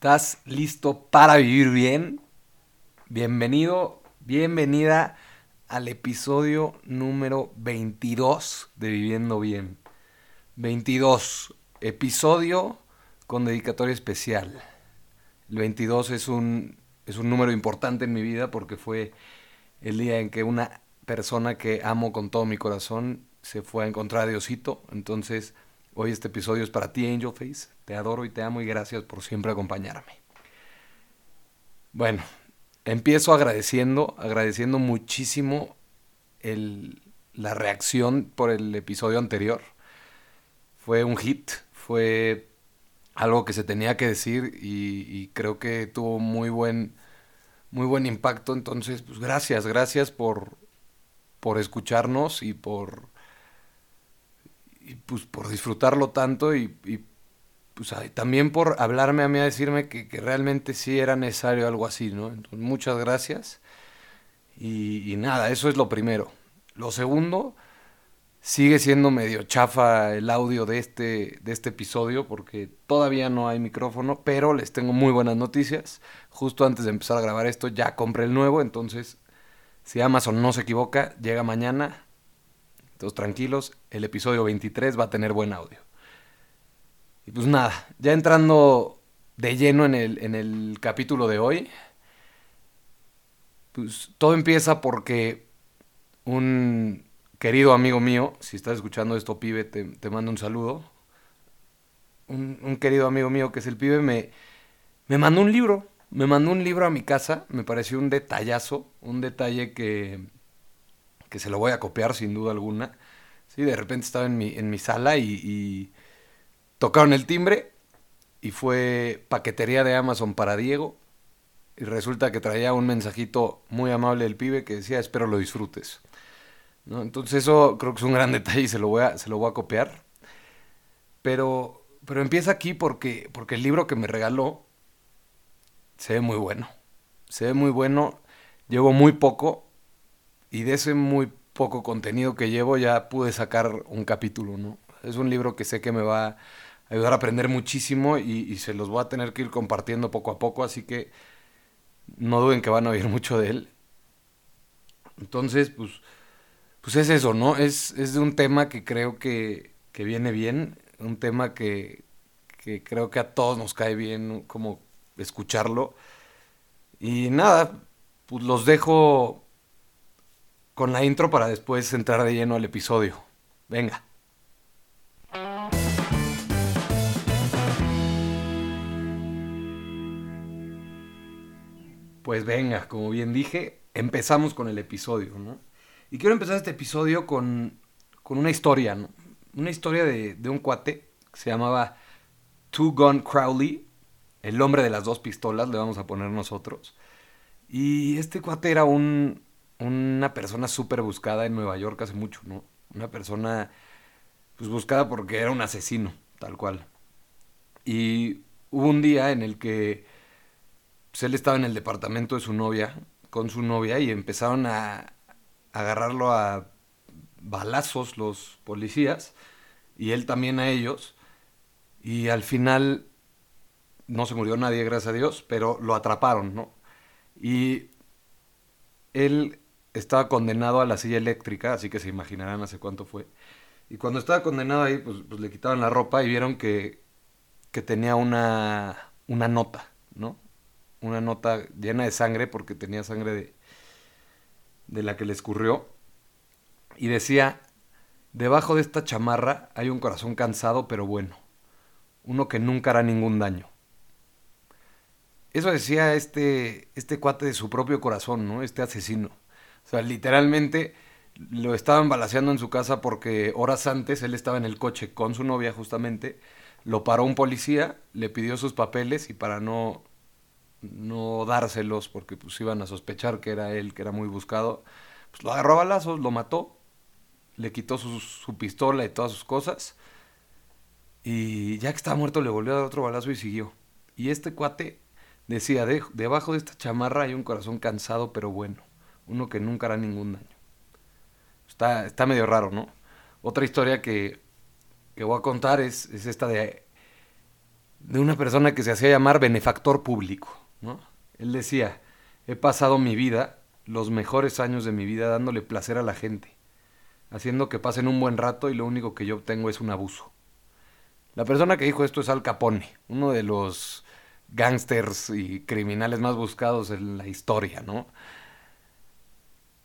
¿Estás listo para vivir bien? Bienvenido, bienvenida al episodio número 22 de Viviendo Bien. 22, episodio con dedicatoria especial. El 22 es un, es un número importante en mi vida porque fue el día en que una persona que amo con todo mi corazón se fue a encontrar a Diosito. Entonces, hoy este episodio es para ti, Angel Face. Te adoro y te amo y gracias por siempre acompañarme. Bueno, empiezo agradeciendo, agradeciendo muchísimo la reacción por el episodio anterior. Fue un hit, fue algo que se tenía que decir y, y creo que tuvo muy buen, muy buen impacto. Entonces, pues gracias, gracias por, por escucharnos y por, y pues por disfrutarlo tanto y, pues también por hablarme a mí a decirme que, que, realmente sí era necesario algo así, ¿no? Entonces, muchas gracias. Y, y, nada, eso es lo primero. Lo segundo, sigue siendo medio chafa el audio de este, de este episodio porque todavía no hay micrófono, pero les tengo muy buenas noticias. Justo antes de empezar a grabar esto ya compré el nuevo, entonces si Amazon no se equivoca, llega mañana. Entonces tranquilos, el episodio 23 va a tener buen audio. Y pues nada, ya entrando de lleno en el, en el capítulo de hoy, pues todo empieza porque un querido amigo mío, si estás escuchando esto, pibe, te, te mando un saludo. Un, un, querido amigo mío que es el pibe me, me mandó un libro, me mandó un libro a mi casa, me pareció un detallazo, un detalle que, que se lo voy a copiar sin duda alguna. Sí, de repente estaba en mi, en mi sala y, y tocaron el timbre y fue paquetería de Amazon para Diego. Y resulta que traía un mensajito muy amable del pibe que decía, espero lo disfrutes. ¿No? Entonces eso creo que es un gran detalle y se lo voy a, se lo voy a copiar. Pero, pero empieza aquí porque, porque el libro que me regaló se ve muy bueno. Se ve muy bueno. Llevo muy poco y de ese muy poco contenido que llevo ya pude sacar un capítulo, ¿no? Es un libro que sé que me va a ayudar a aprender muchísimo y, se los voy a tener que ir compartiendo poco a poco, así que no duden que van a oír mucho de él. Entonces, pues, pues es eso, ¿no? Es, es de un tema que creo que, que viene bien, un tema que, que creo que a todos nos cae bien como escucharlo. Y nada, pues los dejo con la intro para después entrar de lleno al episodio. Venga. Pues venga, como bien dije, empezamos con el episodio, ¿no? Y quiero empezar este episodio con, con una historia, ¿no? Una historia de, de, un cuate que se llamaba Two Gun Crowley, el hombre de las dos pistolas, le vamos a poner nosotros. Y este cuate era un, una persona súper buscada en Nueva York hace mucho, ¿no? Una persona, pues buscada porque era un asesino, tal cual. Y hubo un día en el que pues, él estaba en el departamento de su novia, con su novia, y empezaron a, agarrarlo a balazos los policías y él también a ellos y al final no se murió nadie gracias a Dios pero lo atraparon no y él estaba condenado a la silla eléctrica así que se imaginarán hace cuánto fue y cuando estaba condenado ahí pues, pues le quitaron la ropa y vieron que que tenía una una nota no una nota llena de sangre porque tenía sangre de de la que le escurrió, y decía, debajo de esta chamarra hay un corazón cansado pero bueno, uno que nunca hará ningún daño. Eso decía este, este cuate de su propio corazón, ¿no? Este asesino. O sea, literalmente lo estaban balaseando en su casa porque horas antes él estaba en el coche con su novia justamente, lo paró un policía, le pidió sus papeles y para no no dárselos porque pues iban a sospechar que era él, que era muy buscado, pues lo agarró a balazos, lo mató, le quitó su, su, pistola y todas sus cosas y ya que estaba muerto le volvió a dar otro balazo y siguió. Y este cuate decía, de, debajo de esta chamarra hay un corazón cansado pero bueno, uno que nunca hará ningún daño. Está, está medio raro, ¿no? Otra historia que, que voy a contar es, es esta de de una persona que se hacía llamar benefactor público, ¿no? Él decía, he pasado mi vida, los mejores años de mi vida, dándole placer a la gente, haciendo que pasen un buen rato y lo único que yo obtengo es un abuso. La persona que dijo esto es Al Capone, uno de los gángsters y criminales más buscados en la historia, ¿no?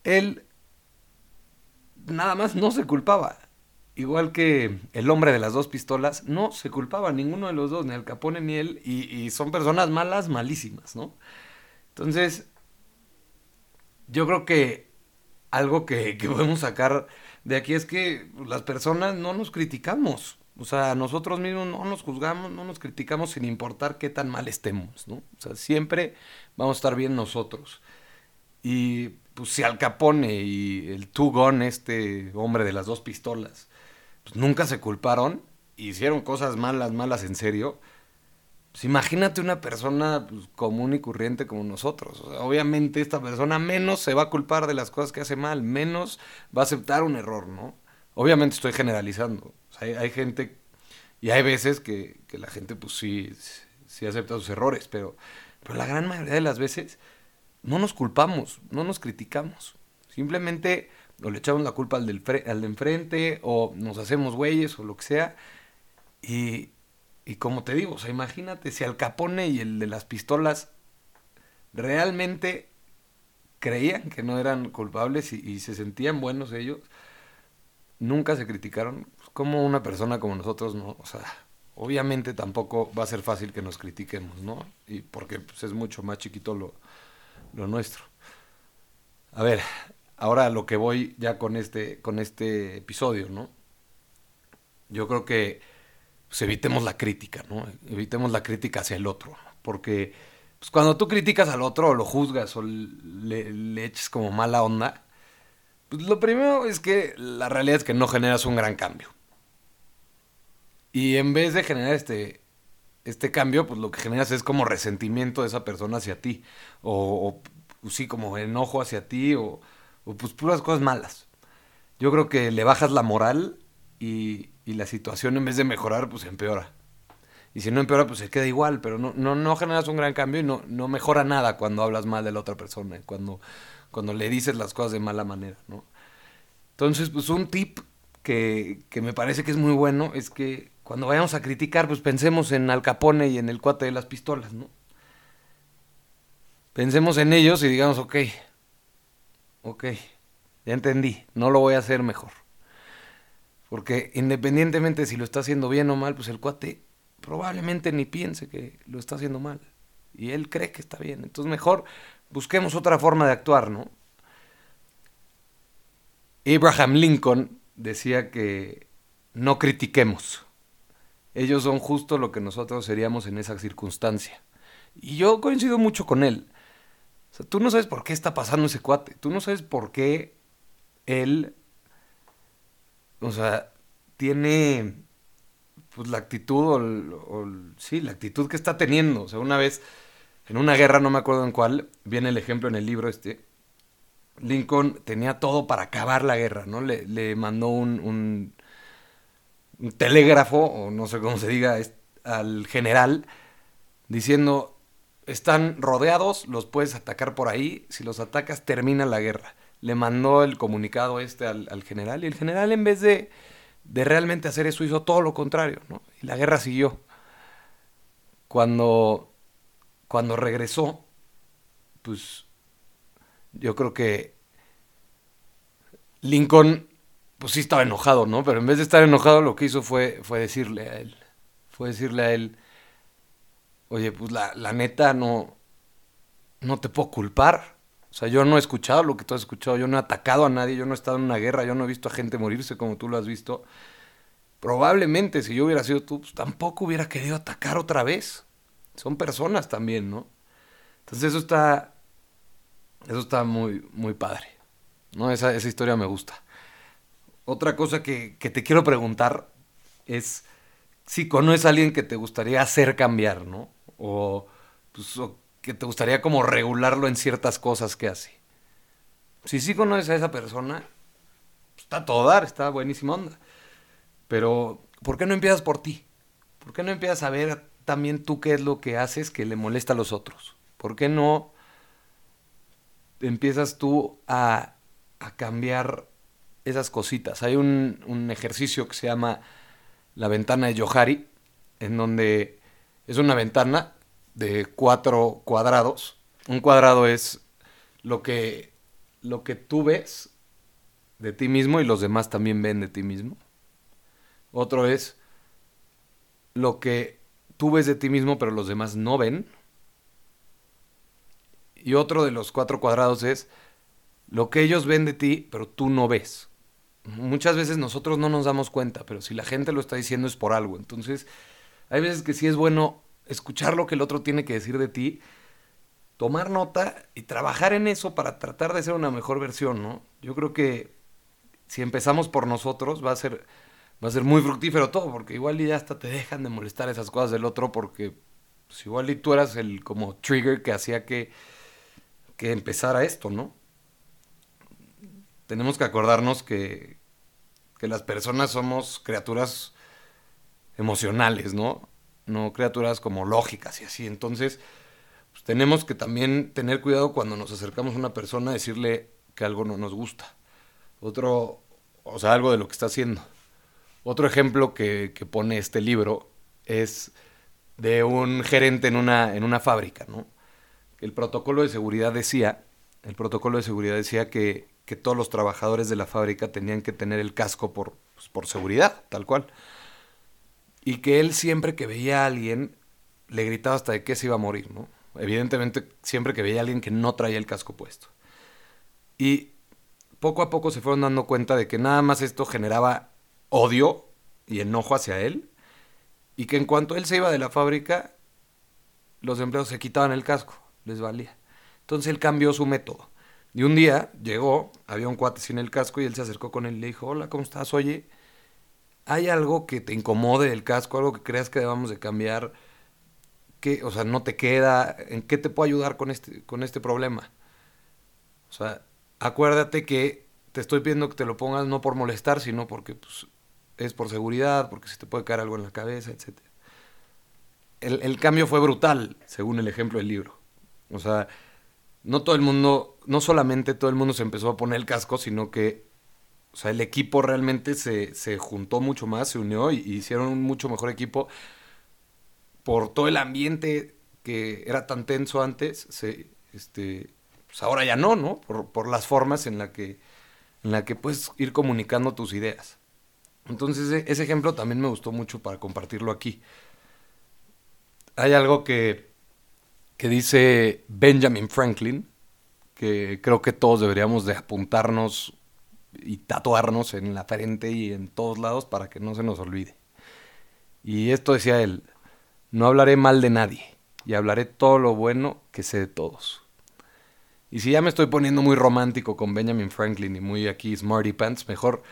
Él nada más no se culpaba. Igual que el hombre de las dos pistolas, no se culpaba ninguno de los dos, ni Al Capone ni él, y, son personas malas, malísimas, ¿no? Entonces, yo creo que algo que, que podemos sacar de aquí es que las personas no nos criticamos. O sea, nosotros mismos no nos juzgamos, no nos criticamos sin importar qué tan mal estemos, ¿no? O sea, siempre vamos a estar bien nosotros. Y pues si Al Capone y el Tugón, este hombre de las dos pistolas, pues nunca se culparon, hicieron cosas malas, malas en serio, pues imagínate una persona pues, común y corriente como nosotros. obviamente esta persona menos se va a culpar de las cosas que hace mal, menos va a aceptar un error, ¿no? Obviamente estoy generalizando. hay, gente y hay veces que, la gente pues sí, sí acepta sus errores, pero, pero la gran mayoría de las veces no nos culpamos, no nos criticamos. Simplemente o le echamos la culpa al, del al de enfrente o nos hacemos güeyes o lo que sea. Y, y como te digo, o sea, imagínate si Al Capone y el de las pistolas realmente creían que no eran culpables y se sentían buenos ellos nunca se criticaron. Pues, como una persona como nosotros, no, o sea, obviamente tampoco va a ser fácil que nos critiquemos, ¿no? Y porque pues, es mucho más chiquito lo, lo nuestro. A ver, ahora lo que voy ya con este, con este episodio, ¿no? Yo creo que pues, evitemos la crítica, ¿no? Evitemos la crítica hacia el otro, porque pues, cuando tú criticas al otro o lo juzgas o le, le eches como mala onda, pues lo primero es que la realidad es que no generas un gran cambio. Y en vez de generar este, este cambio, pues lo que generas es como resentimiento de esa persona hacia ti. O, pues sí, como enojo hacia ti. O, o, pues puras cosas malas. Yo creo que le bajas la moral y, y, la situación en vez de mejorar, pues empeora. Y si no empeora, pues se queda igual. Pero no, no, no generas un gran cambio y no, no mejora nada cuando hablas mal de la otra persona. Cuando cuando le dices las cosas de mala manera, ¿no? Entonces, pues un tip que, que, me parece que es muy bueno es que cuando vayamos a criticar, pues pensemos en Al Capone y en el cuate de las pistolas, ¿no? Pensemos en ellos y digamos, ok, ok, ya entendí, no lo voy a hacer mejor. Porque independientemente si lo está haciendo bien o mal, pues el cuate probablemente ni piense que lo está haciendo mal. Y él cree que está bien. Entonces mejor busquemos otra forma de actuar, ¿no? Abraham Lincoln decía que no critiquemos. Ellos son justo lo que nosotros seríamos en esa circunstancia. Y yo coincido mucho con él. O sea, tú no sabes por qué está pasando ese cuate. Tú no sabes por qué él, o sea, tiene pues la actitud o, sí, la actitud que está teniendo. O sea, una vez en una guerra, no me acuerdo en cuál, viene el ejemplo en el libro este, Lincoln tenía todo para acabar la guerra, ¿no? Le, mandó un, un, telégrafo, o no sé cómo se diga, al general, diciendo, están rodeados, los puedes atacar por ahí, si los atacas termina la guerra. Le mandó el comunicado este al, al general y el general en vez de, de realmente hacer eso hizo todo lo contrario. Y la guerra siguió. Cuando cuando regresó, pues yo creo que Lincoln, pues sí estaba enojado, ¿no? Pero en vez de estar enojado, lo que hizo fue, fue decirle a él, fue decirle a él, oye, pues la, la neta no, no te puedo culpar. O sea, yo no he escuchado lo que tú has escuchado, yo no he atacado a nadie, yo no he estado en una guerra, yo no he visto a gente morirse como tú lo has visto. Probablemente si yo hubiera sido tú, pues tampoco hubiera querido atacar otra vez son personas también, ¿no? Entonces eso está, eso está muy, muy padre, ¿no? Esa, esa historia me gusta. Otra cosa que, que te quiero preguntar es si conoces a alguien que te gustaría hacer cambiar, ¿no? O, pues, que te gustaría como regularlo en ciertas cosas que hace. Si sí conoces a esa persona, pues, está todo dar, está buenísima onda. Pero, ¿por qué no empiezas por ti? ¿Por qué no empiezas a ver también tú qué es lo que haces que le molesta a los otros. ¿Por qué no empiezas tú a, a cambiar esas cositas? Hay un, un, ejercicio que se llama la ventana de Johari, en donde es una ventana de cuatro cuadrados. Un cuadrado es lo que, lo que tú ves de ti mismo y los demás también ven de ti mismo. Otro es lo que tú ves de ti mismo pero los demás no ven. Y otro de los cuatro cuadrados es lo que ellos ven de ti pero tú no ves. Muchas veces nosotros no nos damos cuenta, pero si la gente lo está diciendo es por algo. Entonces, hay veces que sí es bueno escuchar lo que el otro tiene que decir de ti, tomar nota y trabajar en eso para tratar de ser una mejor versión, ¿no? Yo creo que si empezamos por nosotros va a ser va a ser muy fructífero todo, porque igual ya hasta te dejan de molestar esas cosas del otro, porque pues igual y tú eras el como trigger que hacía que, que empezara esto, ¿no? Tenemos que acordarnos que, que las personas somos criaturas emocionales, ¿no? No criaturas como lógicas y así. Entonces, pues tenemos que también tener cuidado cuando nos acercamos a una persona a decirle que algo no nos gusta. Otro, o sea, algo de lo que está haciendo. Otro ejemplo que, pone este libro es de un gerente en una, en una fábrica, ¿no? El protocolo de seguridad decía, el protocolo de seguridad decía que, todos los trabajadores de la fábrica tenían que tener el casco por, pues, por seguridad, tal cual. Y que él siempre que veía a alguien le gritaba hasta de que se iba a morir, ¿no? Evidentemente, siempre que veía a alguien que no traía el casco puesto. Y poco a poco se fueron dando cuenta de que nada más esto generaba odio y enojo hacia él, y que en cuanto él se iba de la fábrica, los empleados se quitaban el casco, les valía. Entonces él cambió su método. Y un día llegó, había un cuate sin el casco y él se acercó con él y le dijo, hola, ¿cómo estás? Oye, ¿hay algo que te incomode del casco, algo que creas que debamos de cambiar? ¿Qué, o sea, no te queda? ¿En qué te puedo ayudar con este, con este problema? O sea, acuérdate que te estoy pidiendo que te lo pongas no por molestar, sino porque pues, es por seguridad, porque se te puede caer algo en la cabeza, etc. El, cambio fue brutal, según el ejemplo del libro. O sea, no todo el mundo, no solamente todo el mundo se empezó a poner el casco, sino que, o sea, el equipo realmente se, se juntó mucho más, se unió y, hicieron un mucho mejor equipo por todo el ambiente que era tan tenso antes, se, este, pues ahora ya no, ¿no? Por, por las formas en la que, en la que puedes ir comunicando tus ideas. Entonces e, ese ejemplo también me gustó mucho para compartirlo aquí. Hay algo que, que dice Benjamin Franklin, que creo que todos deberíamos de apuntarnos y tatuarnos en la frente y en todos lados para que no se nos olvide. Y esto decía él, no hablaré mal de nadie y hablaré todo lo bueno que sé de todos. Y si ya me estoy poniendo muy romántico con Benjamin Franklin y muy aquí Smarty Pants, mejor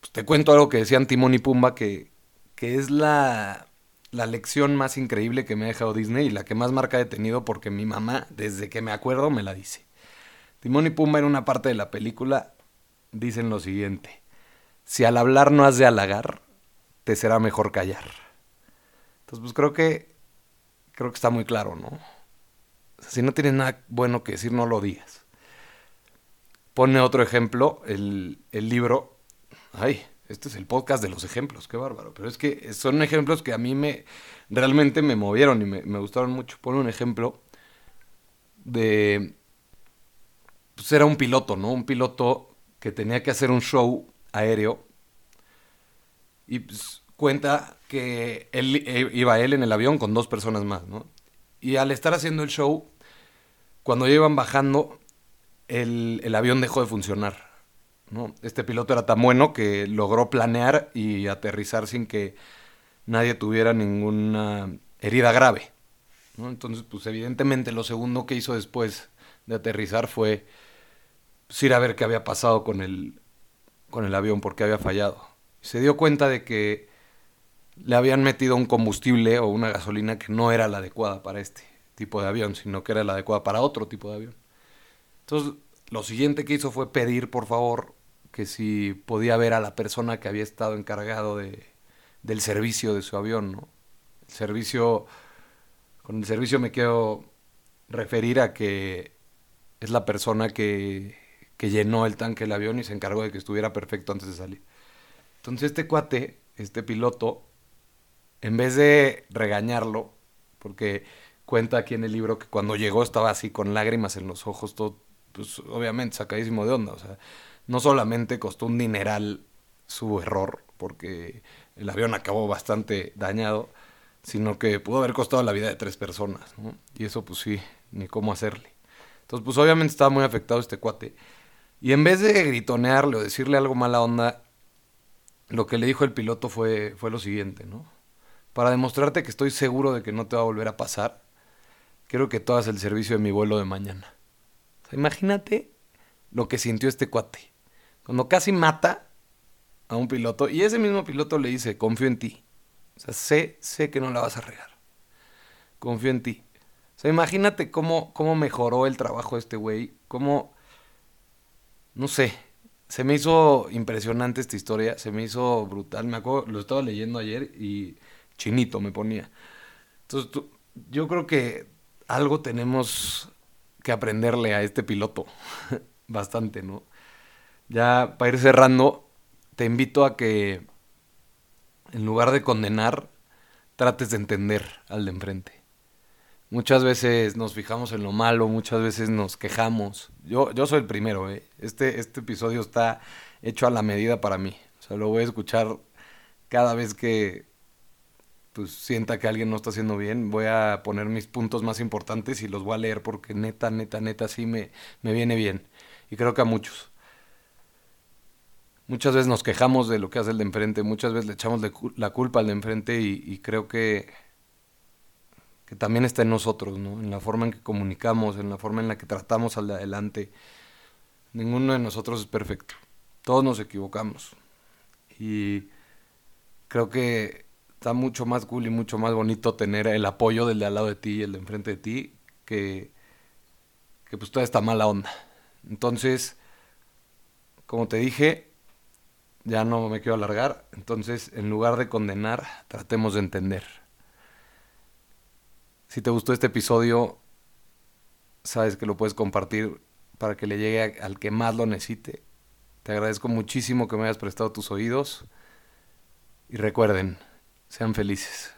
pues te cuento algo que decían Timón y Pumba, que, que es la, la lección más increíble que me ha dejado Disney y la que más marca he tenido porque mi mamá, desde que me acuerdo, me la dice. Timón y Pumba en una parte de la película dicen lo siguiente. Si al hablar no has de halagar, te será mejor callar. Entonces, pues creo que creo que está muy claro, ¿no? si no tienes nada bueno que decir, no lo digas. Pone otro ejemplo, el, el libro Ay, este es el podcast de los ejemplos, qué bárbaro. Pero es que son ejemplos que a mí me realmente me movieron y me, gustaron mucho. Pone un ejemplo de. Pues era un piloto, ¿no? Un piloto que tenía que hacer un show aéreo. Y pues, cuenta que él, eh, iba él en el avión con dos personas más, ¿no? Y al estar haciendo el show, cuando ya iban bajando, el, el avión dejó de funcionar este piloto era tan bueno que logró planear y aterrizar sin que nadie tuviera ninguna herida grave. Entonces, pues evidentemente lo segundo que hizo después de aterrizar fue pues, ir a ver qué había pasado con el, con el avión, porque había fallado. se dio cuenta de que le habían metido un combustible o una gasolina que no era la adecuada para este tipo de avión, sino que era la adecuada para otro tipo de avión. Entonces, lo siguiente que hizo fue pedir, por favor, que si podía ver a la persona que había estado encargado de, del servicio de su avión, ¿no? El servicio Con el servicio me quiero referir a que es la persona que, que llenó el tanque del avión y se encargó de que estuviera perfecto antes de salir. Entonces este cuate, este piloto, en vez de regañarlo, porque cuenta aquí en el libro que cuando llegó estaba así con lágrimas en los ojos, todo, pues obviamente sacadísimo de onda. O sea, no solamente costó un dineral su error, porque el avión acabó bastante dañado, sino que pudo haber costado la vida de tres personas, ¿no? Y eso pues sí, ni cómo hacerle. Entonces pues obviamente estaba muy afectado este cuate. Y en vez de gritonearle o decirle algo mala onda, lo que le dijo el piloto fue, fue lo siguiente, ¿no? Para demostrarte que estoy seguro de que no te va a volver a pasar, quiero que hagas el servicio de mi vuelo de mañana. Imagínate lo que sintió este cuate. Cuando casi mata a un piloto y ese mismo piloto le dice, confío en ti. O sea, sé, sé que no la vas a regar. Confío en ti. O sea, imagínate cómo, cómo mejoró el trabajo de este güey. Cómo, no sé, se me hizo impresionante esta historia. Se me hizo brutal. Me acuerdo, lo estaba leyendo ayer y chinito me ponía. Entonces, yo creo que algo tenemos que aprenderle a este piloto. Bastante, ¿no? Ya para ir cerrando, te invito a que en lugar de condenar, trates de entender al de enfrente. Muchas veces nos fijamos en lo malo, muchas veces nos quejamos. Yo, yo soy el primero, ¿eh? Este, este episodio está hecho a la medida para mí. O sea, lo voy a escuchar cada vez que pues, sienta que alguien no está haciendo bien. Voy a poner mis puntos más importantes y los voy a leer porque neta, neta, neta, sí me, me viene bien. Y creo que a muchos. Muchas veces nos quejamos de lo que hace el de enfrente, muchas veces le echamos la culpa al de enfrente y, y creo que que también está en nosotros, ¿no? En la forma en que comunicamos, en la forma en la que tratamos al de adelante. Ninguno de nosotros es perfecto. Todos nos equivocamos. Y creo que está mucho más cool y mucho más bonito tener el apoyo del de al lado de ti y el de enfrente de ti que, que pues toda esta mala onda. Entonces, como te dije, ya no me quiero alargar. Entonces, en lugar de condenar, tratemos de entender. Si te gustó este episodio, sabes que lo puedes compartir para que le llegue al que más lo necesite. Te agradezco muchísimo que me hayas prestado tus oídos y recuerden, sean felices.